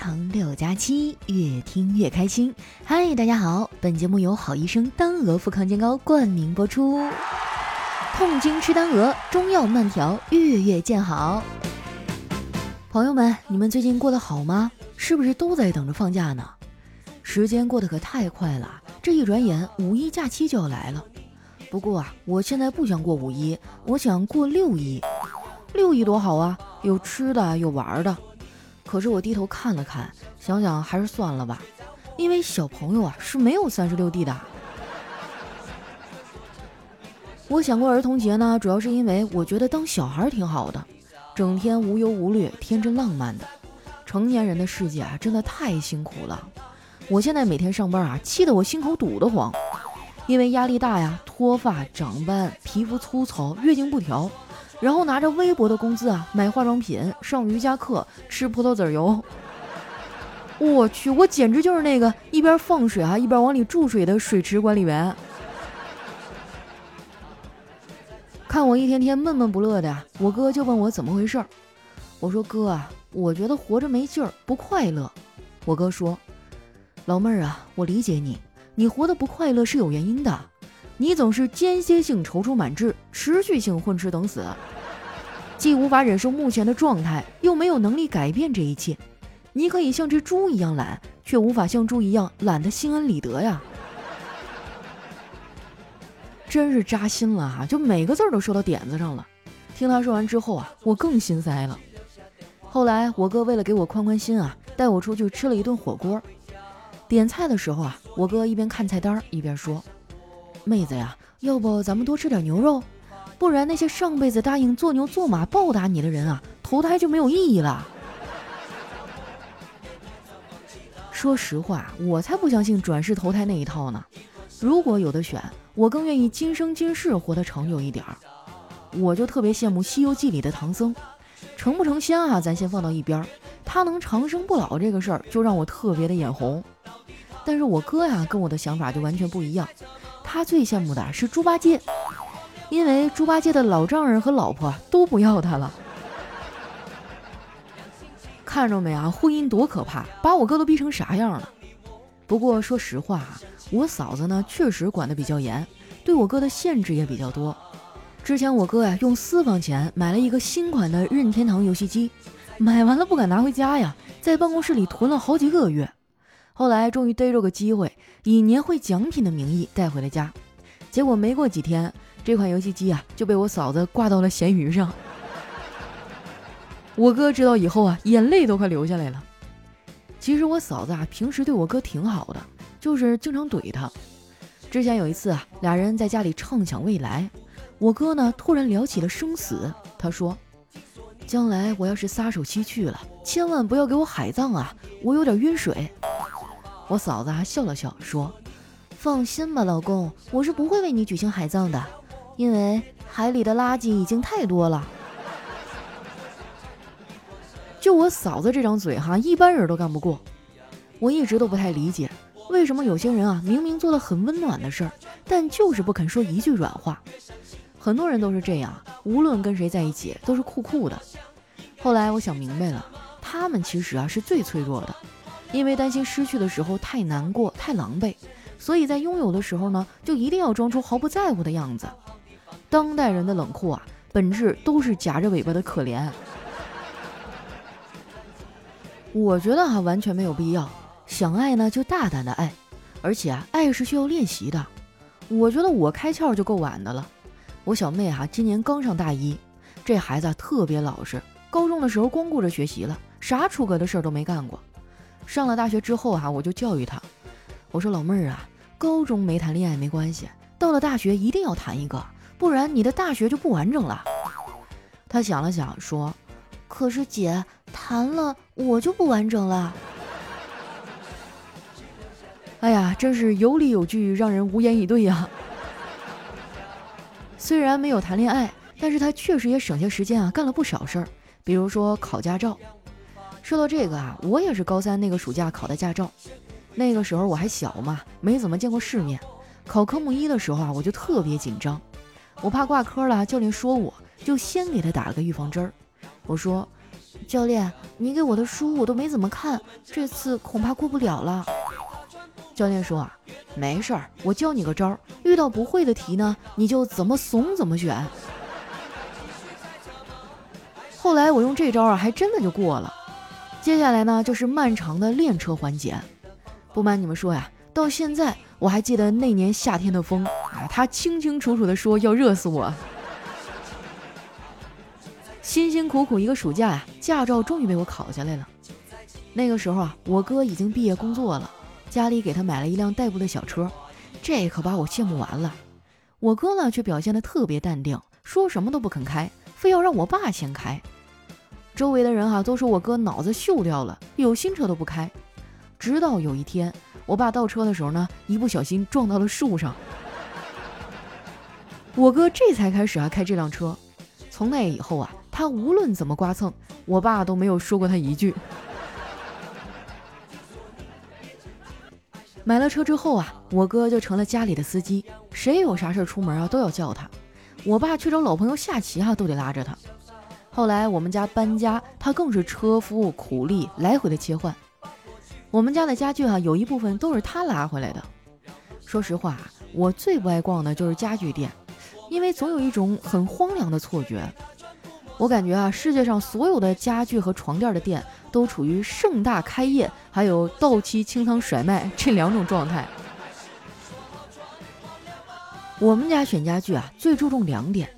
长六加七，越听越开心。嗨，大家好，本节目由好医生丹鹅富康健膏冠名播出。痛经吃丹鹅，中药慢调，月月见好。朋友们，你们最近过得好吗？是不是都在等着放假呢？时间过得可太快了，这一转眼五一假期就要来了。不过啊，我现在不想过五一，我想过六一。六一多好啊，有吃的，有玩的。可是我低头看了看，想想还是算了吧，因为小朋友啊是没有三十六 D 的。我想过儿童节呢，主要是因为我觉得当小孩挺好的，整天无忧无虑、天真浪漫的。成年人的世界啊，真的太辛苦了。我现在每天上班啊，气得我心口堵得慌，因为压力大呀，脱发、长斑、皮肤粗糙、月经不调。然后拿着微薄的工资啊，买化妆品、上瑜伽课、吃葡萄籽油。我去，我简直就是那个一边放水啊，一边往里注水的水池管理员。看我一天天闷闷不乐的，我哥就问我怎么回事儿。我说哥啊，我觉得活着没劲儿，不快乐。我哥说，老妹儿啊，我理解你，你活得不快乐是有原因的。你总是间歇性踌躇满志，持续性混吃等死，既无法忍受目前的状态，又没有能力改变这一切。你可以像只猪一样懒，却无法像猪一样懒得心安理得呀！真是扎心了哈，就每个字都说到点子上了。听他说完之后啊，我更心塞了。后来我哥为了给我宽宽心啊，带我出去吃了一顿火锅。点菜的时候啊，我哥一边看菜单一边说。妹子呀，要不咱们多吃点牛肉，不然那些上辈子答应做牛做马报答你的人啊，投胎就没有意义了。说实话，我才不相信转世投胎那一套呢。如果有的选，我更愿意今生今世活得长久一点儿。我就特别羡慕《西游记》里的唐僧，成不成仙啊？咱先放到一边儿。他能长生不老这个事儿，就让我特别的眼红。但是我哥呀，跟我的想法就完全不一样。他最羡慕的是猪八戒，因为猪八戒的老丈人和老婆都不要他了。看着没啊，婚姻多可怕，把我哥都逼成啥样了。不过说实话啊，我嫂子呢确实管得比较严，对我哥的限制也比较多。之前我哥呀用私房钱买了一个新款的任天堂游戏机，买完了不敢拿回家呀，在办公室里囤了好几个月。后来终于逮着个机会，以年会奖品的名义带回了家，结果没过几天，这款游戏机啊就被我嫂子挂到了闲鱼上。我哥知道以后啊，眼泪都快流下来了。其实我嫂子啊平时对我哥挺好的，就是经常怼他。之前有一次啊，俩人在家里畅想未来，我哥呢突然聊起了生死，他说：“将来我要是撒手西去了，千万不要给我海葬啊，我有点晕水。”我嫂子还笑了笑，说：“放心吧，老公，我是不会为你举行海葬的，因为海里的垃圾已经太多了。”就我嫂子这张嘴哈，一般人都干不过。我一直都不太理解，为什么有些人啊，明明做了很温暖的事儿，但就是不肯说一句软话。很多人都是这样，无论跟谁在一起，都是酷酷的。后来我想明白了，他们其实啊，是最脆弱的。因为担心失去的时候太难过、太狼狈，所以在拥有的时候呢，就一定要装出毫不在乎的样子。当代人的冷酷啊，本质都是夹着尾巴的可怜。我觉得哈，完全没有必要。想爱呢，就大胆的爱，而且啊，爱是需要练习的。我觉得我开窍就够晚的了。我小妹哈，今年刚上大一，这孩子特别老实，高中的时候光顾着学习了，啥出格的事儿都没干过。上了大学之后啊，我就教育他，我说老妹儿啊，高中没谈恋爱没关系，到了大学一定要谈一个，不然你的大学就不完整了。他想了想说，可是姐谈了我就不完整了。哎呀，真是有理有据，让人无言以对呀。虽然没有谈恋爱，但是他确实也省下时间啊，干了不少事儿，比如说考驾照。说到这个啊，我也是高三那个暑假考的驾照，那个时候我还小嘛，没怎么见过世面。考科目一的时候啊，我就特别紧张，我怕挂科了，教练说我就先给他打了个预防针儿。我说：“教练，你给我的书我都没怎么看，这次恐怕过不了了。教练说啊，没事儿，我教你个招儿，遇到不会的题呢，你就怎么怂怎么选。后来我用这招啊，还真的就过了。接下来呢，就是漫长的练车环节。不瞒你们说呀，到现在我还记得那年夏天的风啊，他清清楚楚的说要热死我。辛辛苦苦一个暑假呀，驾照终于被我考下来了。那个时候啊，我哥已经毕业工作了，家里给他买了一辆代步的小车，这可把我羡慕完了。我哥呢，却表现的特别淡定，说什么都不肯开，非要让我爸先开。周围的人哈都说我哥脑子锈掉了，有新车都不开。直到有一天，我爸倒车的时候呢，一不小心撞到了树上，我哥这才开始啊开这辆车。从那以后啊，他无论怎么刮蹭，我爸都没有说过他一句。买了车之后啊，我哥就成了家里的司机，谁有啥事出门啊都要叫他。我爸去找老朋友下棋啊都得拉着他。后来我们家搬家，他更是车夫苦力，来回的切换。我们家的家具啊，有一部分都是他拉回来的。说实话，我最不爱逛的就是家具店，因为总有一种很荒凉的错觉。我感觉啊，世界上所有的家具和床垫的店都处于盛大开业，还有到期清仓甩卖这两种状态。我们家选家具啊，最注重两点，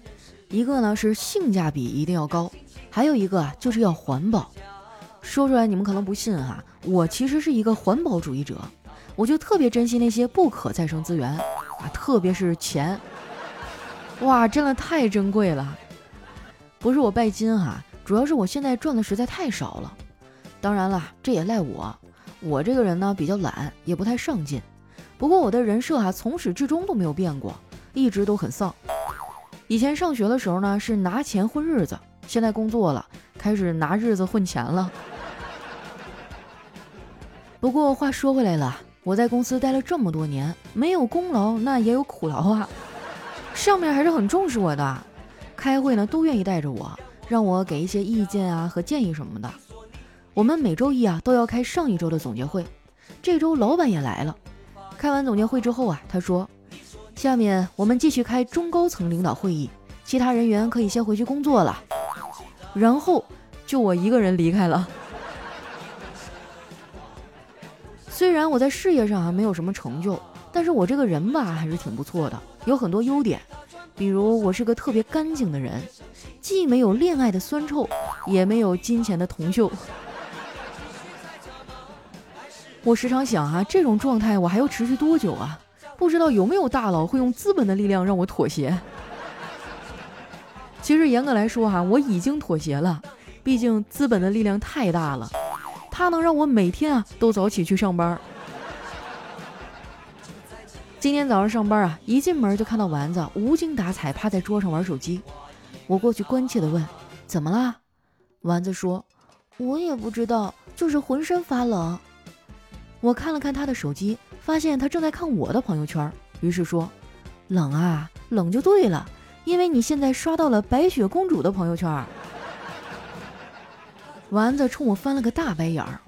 一个呢是性价比一定要高，还有一个啊就是要环保。说出来你们可能不信哈，我其实是一个环保主义者，我就特别珍惜那些不可再生资源啊，特别是钱，哇，真的太珍贵了。不是我拜金哈，主要是我现在赚的实在太少了。当然了，这也赖我，我这个人呢比较懒，也不太上进。不过我的人设哈从始至终都没有变过，一直都很丧。以前上学的时候呢是拿钱混日子，现在工作了，开始拿日子混钱了。不过话说回来了，我在公司待了这么多年，没有功劳那也有苦劳啊。上面还是很重视我的，开会呢都愿意带着我，让我给一些意见啊和建议什么的。我们每周一啊都要开上一周的总结会，这周老板也来了。开完总结会之后啊，他说：“下面我们继续开中高层领导会议，其他人员可以先回去工作了。”然后就我一个人离开了。虽然我在事业上还没有什么成就，但是我这个人吧还是挺不错的，有很多优点。比如我是个特别干净的人，既没有恋爱的酸臭，也没有金钱的铜锈。我时常想啊，这种状态我还要持续多久啊？不知道有没有大佬会用资本的力量让我妥协？其实严格来说哈，我已经妥协了，毕竟资本的力量太大了。他能让我每天啊都早起去上班。今天早上上班啊，一进门就看到丸子无精打采趴在桌上玩手机。我过去关切的问：“怎么了？”丸子说：“我也不知道，就是浑身发冷。”我看了看他的手机，发现他正在看我的朋友圈，于是说：“冷啊，冷就对了，因为你现在刷到了白雪公主的朋友圈。”丸子冲我翻了个大白眼儿，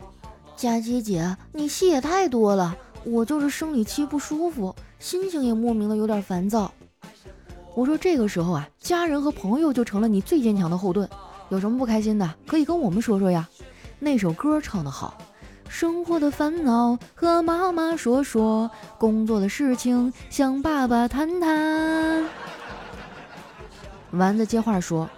佳琪姐，你戏也太多了。我就是生理期不舒服，心情也莫名的有点烦躁。我说这个时候啊，家人和朋友就成了你最坚强的后盾。有什么不开心的，可以跟我们说说呀。那首歌唱得好，生活的烦恼和妈妈说说，工作的事情向爸爸谈谈。丸子接话说。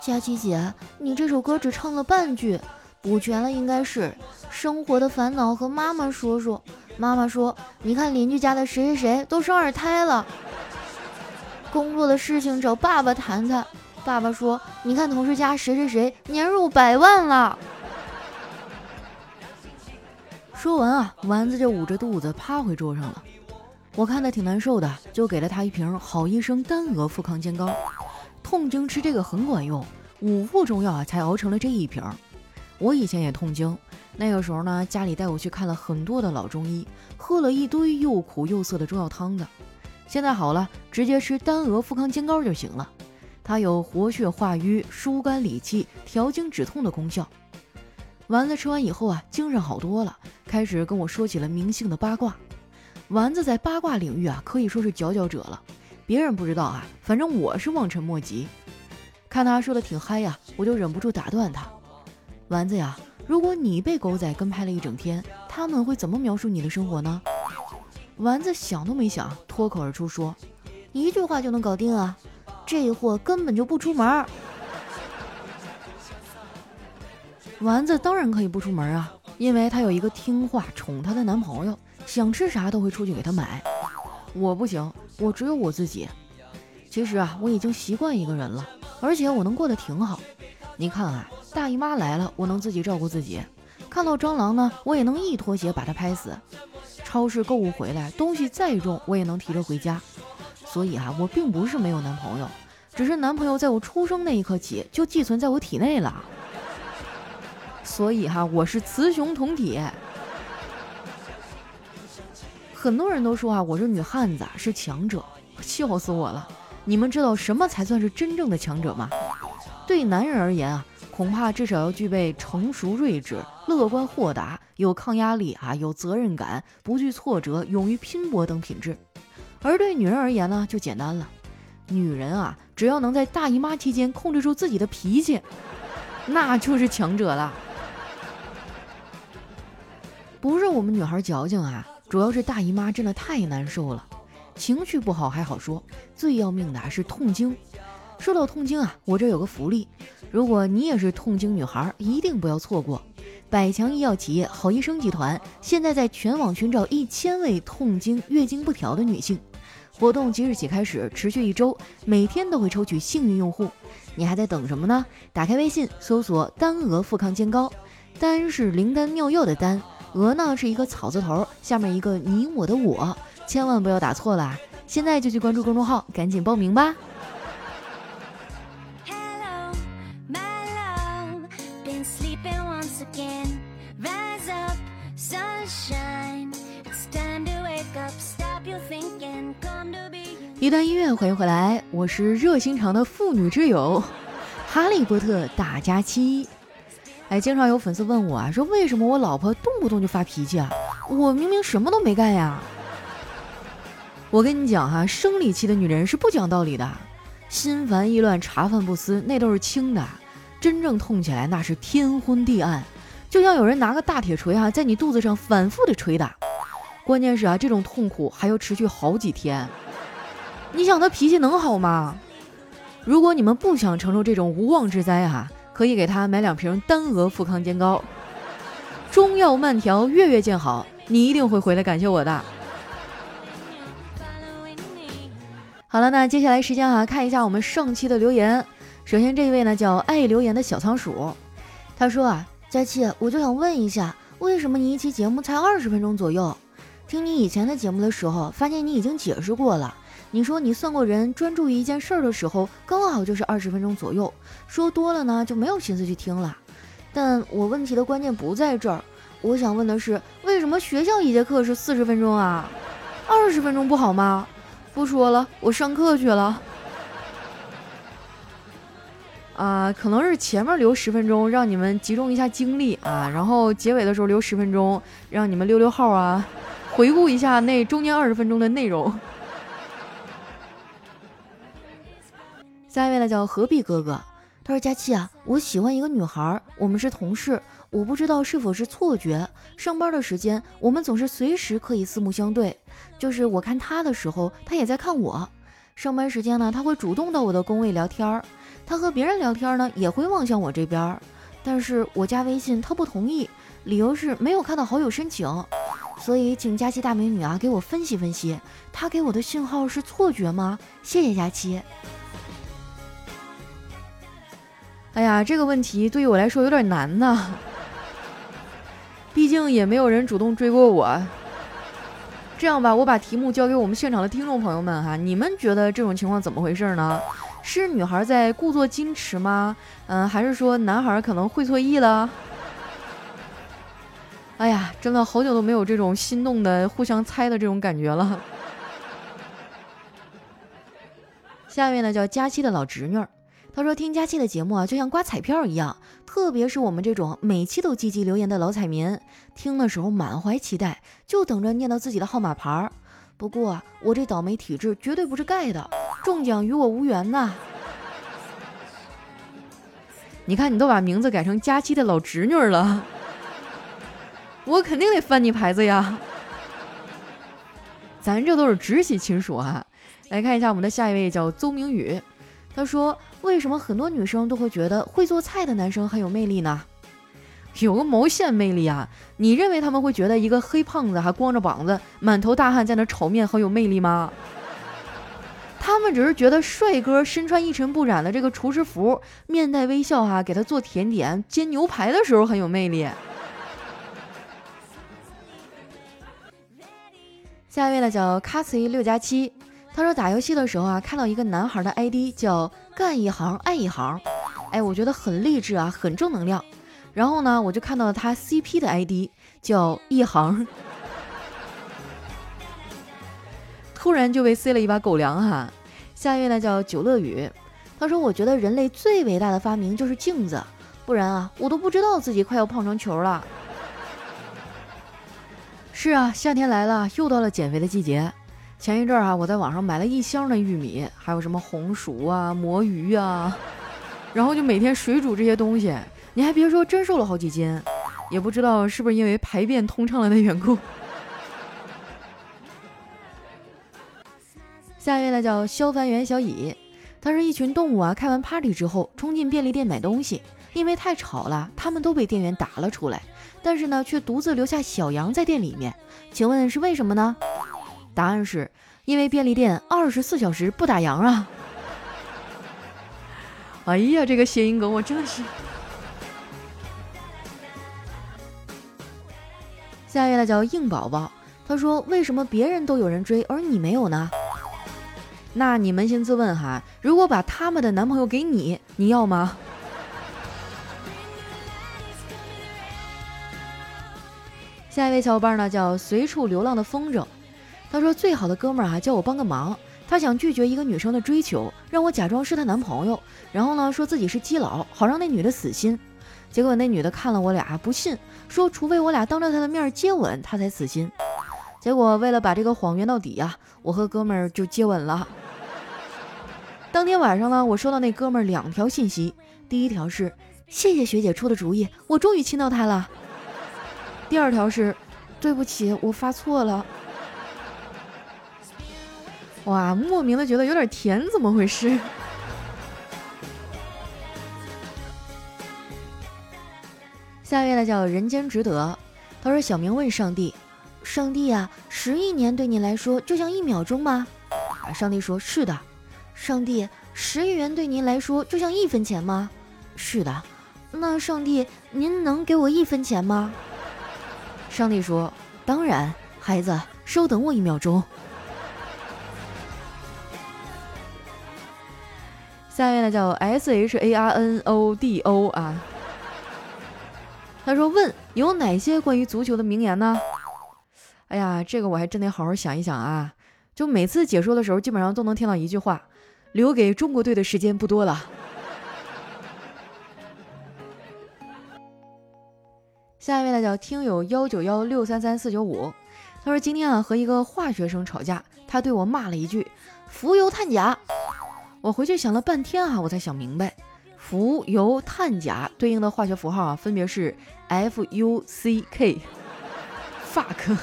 佳琪姐，你这首歌只唱了半句，补全了应该是生活的烦恼和妈妈说说。妈妈说：“你看邻居家的谁谁谁都生二胎了。”工作的事情找爸爸谈谈。爸爸说：“你看同事家谁谁谁年入百万了。”说完啊，丸子就捂着肚子趴回桌上了。我看他挺难受的，就给了他一瓶好医生丹鹅复康煎膏。痛经吃这个很管用。五副中药啊，才熬成了这一瓶。我以前也痛经，那个时候呢，家里带我去看了很多的老中医，喝了一堆又苦又涩的中药汤的。现在好了，直接吃丹鹅复康煎膏就行了。它有活血化瘀、疏肝理气、调经止痛的功效。丸子吃完以后啊，精神好多了，开始跟我说起了明星的八卦。丸子在八卦领域啊，可以说是佼佼者了。别人不知道啊，反正我是望尘莫及。看他说的挺嗨呀，我就忍不住打断他：“丸子呀，如果你被狗仔跟拍了一整天，他们会怎么描述你的生活呢？”丸子想都没想，脱口而出说：“一句话就能搞定啊，这货根本就不出门。”丸子当然可以不出门啊，因为她有一个听话宠她的男朋友，想吃啥都会出去给她买。我不行，我只有我自己。其实啊，我已经习惯一个人了，而且我能过得挺好。你看啊，大姨妈来了，我能自己照顾自己；看到蟑螂呢，我也能一拖鞋把它拍死。超市购物回来，东西再重，我也能提着回家。所以啊，我并不是没有男朋友，只是男朋友在我出生那一刻起就寄存在我体内了。所以哈，我是雌雄同体。很多人都说啊，我是女汉子，是强者，笑死我了。你们知道什么才算是真正的强者吗？对男人而言啊，恐怕至少要具备成熟睿智、乐观豁达、有抗压力啊、有责任感、不惧挫折、勇于拼搏等品质。而对女人而言呢，就简单了。女人啊，只要能在大姨妈期间控制住自己的脾气，那就是强者了。不是我们女孩矫情啊，主要是大姨妈真的太难受了。情绪不好还好说，最要命的是痛经。说到痛经啊，我这有个福利，如果你也是痛经女孩，一定不要错过。百强医药企业好医生集团现在在全网寻找一千位痛经、月经不调的女性，活动即日起开始，持续一周，每天都会抽取幸运用户。你还在等什么呢？打开微信搜索“丹鹅富康健膏”，丹是灵丹妙药的丹。鹅呢是一个草字头，下面一个你我的我，千万不要打错了。现在就去关注公众号，赶紧报名吧。一段音乐，欢迎回来，我是热心肠的妇女之友，哈利波特大家期。哎，经常有粉丝问我啊，说为什么我老婆动不动就发脾气啊？我明明什么都没干呀。我跟你讲哈，生理期的女人是不讲道理的，心烦意乱、茶饭不思，那都是轻的，真正痛起来那是天昏地暗，就像有人拿个大铁锤啊，在你肚子上反复的捶打。关键是啊，这种痛苦还要持续好几天。你想她脾气能好吗？如果你们不想承受这种无妄之灾哈。可以给他买两瓶丹额富康煎膏，中药慢调，月月见好，你一定会回来感谢我的。好了，那接下来时间啊，看一下我们上期的留言。首先这一位呢叫爱留言的小仓鼠，他说啊，佳期，我就想问一下，为什么你一期节目才二十分钟左右？听你以前的节目的时候，发现你已经解释过了。你说你算过人，专注于一件事儿的时候，刚好就是二十分钟左右。说多了呢，就没有心思去听了。但我问题的关键不在这儿，我想问的是，为什么学校一节课是四十分钟啊？二十分钟不好吗？不说了，我上课去了。啊，可能是前面留十分钟，让你们集中一下精力啊，然后结尾的时候留十分钟，让你们溜溜号啊，回顾一下那中间二十分钟的内容。下一位呢叫何必哥哥，他说：“佳琪啊，我喜欢一个女孩，我们是同事，我不知道是否是错觉。上班的时间，我们总是随时可以四目相对，就是我看她的时候，她也在看我。上班时间呢，她会主动到我的工位聊天儿，她和别人聊天呢，也会望向我这边，但是我加微信，她不同意，理由是没有看到好友申请。所以，请佳期大美女啊，给我分析分析，她给我的信号是错觉吗？谢谢佳期。”哎呀，这个问题对于我来说有点难呐，毕竟也没有人主动追过我。这样吧，我把题目交给我们现场的听众朋友们哈，你们觉得这种情况怎么回事呢？是女孩在故作矜持吗？嗯，还是说男孩可能会错意了？哎呀，真的好久都没有这种心动的互相猜的这种感觉了。下面呢叫佳期的老侄女儿。他说听佳期的节目啊，就像刮彩票一样，特别是我们这种每期都积极留言的老彩民，听的时候满怀期待，就等着念到自己的号码牌儿。不过，我这倒霉体质绝对不是盖的，中奖与我无缘呐。你看，你都把名字改成佳期的老侄女了，我肯定得翻你牌子呀。咱这都是直系亲属啊。来看一下我们的下一位，叫邹明宇。他说：“为什么很多女生都会觉得会做菜的男生很有魅力呢？有个毛线魅力啊！你认为他们会觉得一个黑胖子还光着膀子、满头大汗在那炒面很有魅力吗？他们只是觉得帅哥身穿一尘不染的这个厨师服，面带微笑哈，给他做甜点、煎牛排的时候很有魅力。”下一位呢，叫卡西六加七。他说打游戏的时候啊，看到一个男孩的 ID 叫干一行爱一行，哎，我觉得很励志啊，很正能量。然后呢，我就看到了他 CP 的 ID 叫一行，突然就被塞了一把狗粮哈。下一位呢叫九乐雨，他说我觉得人类最伟大的发明就是镜子，不然啊，我都不知道自己快要胖成球了。是啊，夏天来了，又到了减肥的季节。前一阵儿啊，我在网上买了一箱的玉米，还有什么红薯啊、魔芋啊，然后就每天水煮这些东西。你还别说，真瘦了好几斤，也不知道是不是因为排便通畅了的缘故。下一位呢叫消防员小乙，他是一群动物啊，开完 party 之后冲进便利店买东西，因为太吵了，他们都被店员打了出来，但是呢，却独自留下小杨在店里面。请问是为什么呢？答案是因为便利店二十四小时不打烊啊！哎呀，这个谐音梗我真的是。下一位呢叫硬宝宝，他说：“为什么别人都有人追，而你没有呢？”那你扪心自问哈，如果把他们的男朋友给你，你要吗？下一位小伙伴呢叫随处流浪的风筝。他说：“最好的哥们儿啊，叫我帮个忙。他想拒绝一个女生的追求，让我假装是她男朋友，然后呢，说自己是基佬，好让那女的死心。结果那女的看了我俩不信，说除非我俩当着她的面接吻，她才死心。结果为了把这个谎圆到底呀，我和哥们儿就接吻了。当天晚上呢，我收到那哥们儿两条信息，第一条是谢谢学姐出的主意，我终于亲到她了。第二条是对不起，我发错了。”哇，莫名的觉得有点甜，怎么回事？下一位呢叫人间值得，他说：“小明问上帝，上帝啊，十亿年对你来说就像一秒钟吗？”啊，上帝说：“是的。”上帝，十亿元对您来说就像一分钱吗？是的。那上帝，您能给我一分钱吗？上帝说：“当然，孩子，稍等我一秒钟。”下面呢叫 S H A R N O D O 啊，他说问有哪些关于足球的名言呢？哎呀，这个我还真得好好想一想啊！就每次解说的时候，基本上都能听到一句话：留给中国队的时间不多了。下一位呢叫听友幺九幺六三三四九五，他说今天啊和一个化学生吵架，他对我骂了一句“浮游碳钾”。我回去想了半天啊，我才想明白，浮游碳钾对应的化学符号啊，分别是 F U C K，fuck。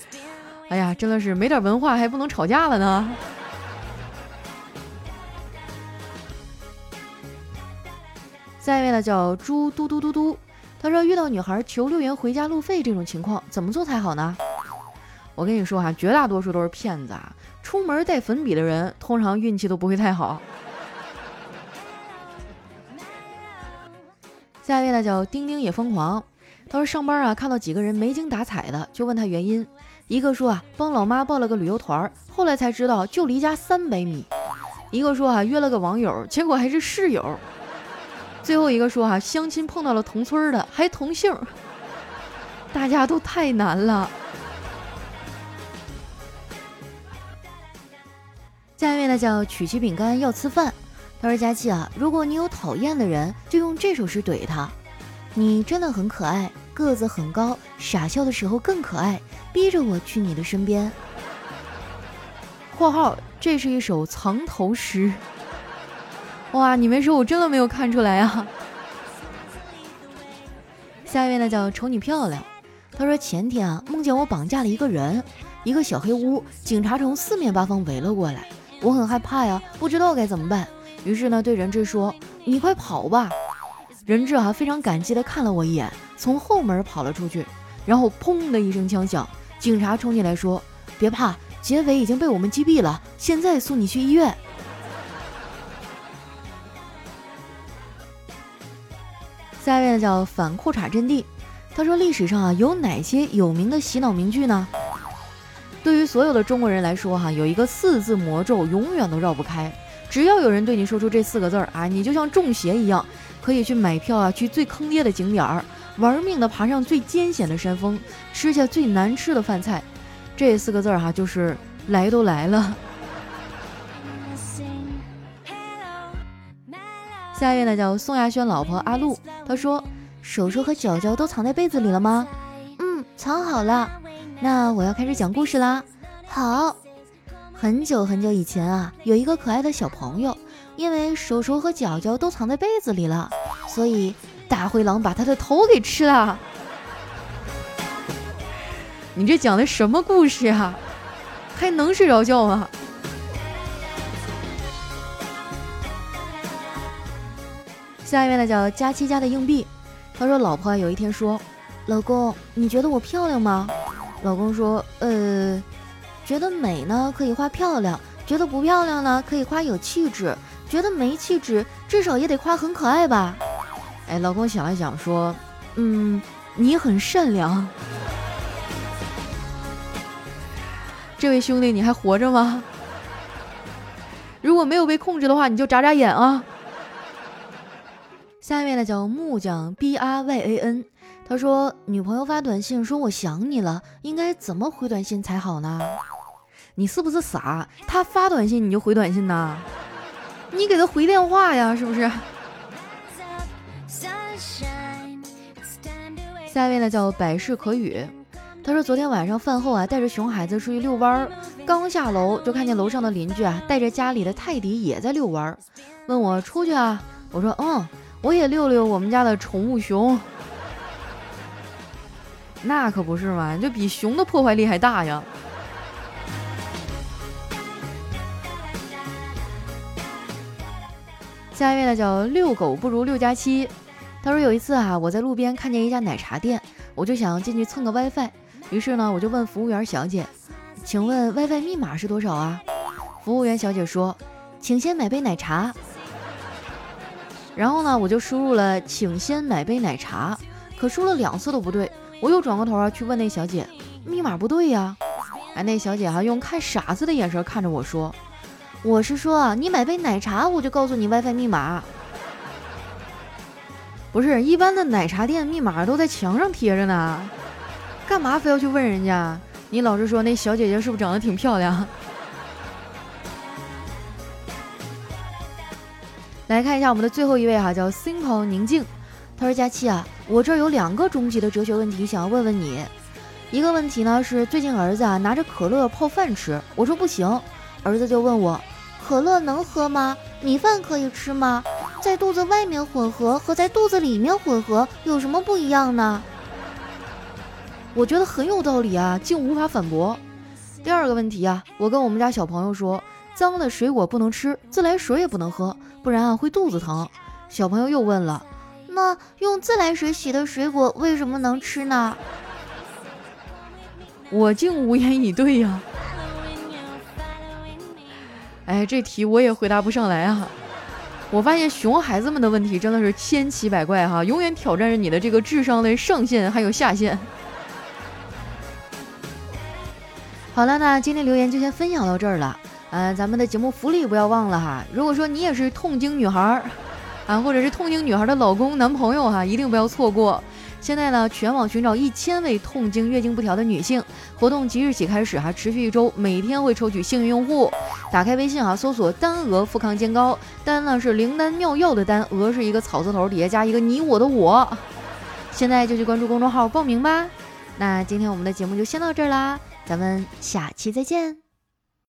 哎呀，真的是没点文化还不能吵架了呢。下一位呢叫猪嘟嘟嘟嘟，他说遇到女孩求六元回家路费这种情况，怎么做才好呢？我跟你说哈，绝大多数都是骗子啊！出门带粉笔的人，通常运气都不会太好。下一位呢，叫丁丁也疯狂。他说上班啊，看到几个人没精打采的，就问他原因。一个说啊，帮老妈报了个旅游团，后来才知道就离家三百米。一个说啊，约了个网友，结果还是室友。最后一个说啊，相亲碰到了同村的，还同姓。大家都太难了。下一位呢叫曲奇饼干要吃饭，他说：“佳期啊，如果你有讨厌的人，就用这首诗怼他。你真的很可爱，个子很高，傻笑的时候更可爱，逼着我去你的身边。”（括号这是一首藏头诗。）哇，你没说，我真的没有看出来啊。下一位呢叫瞅你漂亮，他说前天啊梦见我绑架了一个人，一个小黑屋，警察从四面八方围了过来，我很害怕呀，不知道该怎么办。于是呢，对人质说：“你快跑吧！”人质啊，非常感激的看了我一眼，从后门跑了出去。然后砰的一声枪响，警察冲进来说：“别怕，劫匪已经被我们击毙了，现在送你去医院。”那叫反裤衩阵地，他说历史上啊有哪些有名的洗脑名句呢？对于所有的中国人来说哈，有一个四字魔咒永远都绕不开。只要有人对你说出这四个字儿啊，你就像中邪一样，可以去买票啊，去最坑爹的景点儿，玩命的爬上最艰险的山峰，吃下最难吃的饭菜。这四个字儿哈，就是来都来了。下一位呢叫宋亚轩老婆阿露，她说：“手手和脚脚都藏在被子里了吗？”“嗯，藏好了。”“那我要开始讲故事啦。”“好。”很久很久以前啊，有一个可爱的小朋友，因为手手和脚脚都藏在被子里了，所以大灰狼把他的头给吃了。你这讲的什么故事啊？还能睡着觉吗？下一位呢，叫佳期家的硬币。他说：“老婆有一天说，老公，你觉得我漂亮吗？”老公说：“呃。”觉得美呢，可以夸漂亮；觉得不漂亮呢，可以夸有气质；觉得没气质，至少也得夸很可爱吧。哎，老公想了想说：“嗯，你很善良。”这位兄弟，你还活着吗？如果没有被控制的话，你就眨眨眼啊。下一位呢，叫木匠 B R Y A N，他说：“女朋友发短信说我想你了，应该怎么回短信才好呢？”你是不是傻？他发短信你就回短信呐？你给他回电话呀，是不是？下一位呢叫百事可语，他说昨天晚上饭后啊，带着熊孩子出去遛弯儿，刚下楼就看见楼上的邻居啊，带着家里的泰迪也在遛弯儿，问我出去啊？我说嗯，我也遛遛我们家的宠物熊。那可不是嘛，就比熊的破坏力还大呀。下一位呢叫遛狗不如六加七，他说有一次啊，我在路边看见一家奶茶店，我就想进去蹭个 WiFi，于是呢我就问服务员小姐，请问 WiFi 密码是多少啊？服务员小姐说，请先买杯奶茶。然后呢我就输入了请先买杯奶茶，可输了两次都不对，我又转过头啊去问那小姐，密码不对呀。哎，那小姐哈用看傻子的眼神看着我说。我是说，你买杯奶茶，我就告诉你 WiFi 密码。不是一般的奶茶店密码都在墙上贴着呢，干嘛非要去问人家？你老实说，那小姐姐是不是长得挺漂亮？来看一下我们的最后一位哈，叫 Simple 宁静。他说：“佳期啊，我这儿有两个终极的哲学问题想要问问你。一个问题呢是，最近儿子啊拿着可乐泡饭吃，我说不行，儿子就问我。”可乐能喝吗？米饭可以吃吗？在肚子外面混合和在肚子里面混合有什么不一样呢？我觉得很有道理啊，竟无法反驳。第二个问题啊，我跟我们家小朋友说，脏的水果不能吃，自来水也不能喝，不然啊会肚子疼。小朋友又问了，那用自来水洗的水果为什么能吃呢？我竟无言以对呀。哎，这题我也回答不上来啊！我发现熊孩子们的问题真的是千奇百怪哈，永远挑战着你的这个智商的上限还有下限。好了，那今天留言就先分享到这儿了。嗯，咱们的节目福利不要忘了哈。如果说你也是痛经女孩儿啊，或者是痛经女孩的老公、男朋友哈，一定不要错过。现在呢，全网寻找一千位痛经、月经不调的女性，活动即日起开始哈，持续一周，每天会抽取幸运用户。打开微信啊，搜索“丹鹅富康健膏”，丹呢是灵丹妙药的丹，鹅是一个草字头底下加一个你我的我。现在就去关注公众号报名吧。那今天我们的节目就先到这儿啦，咱们下期再见。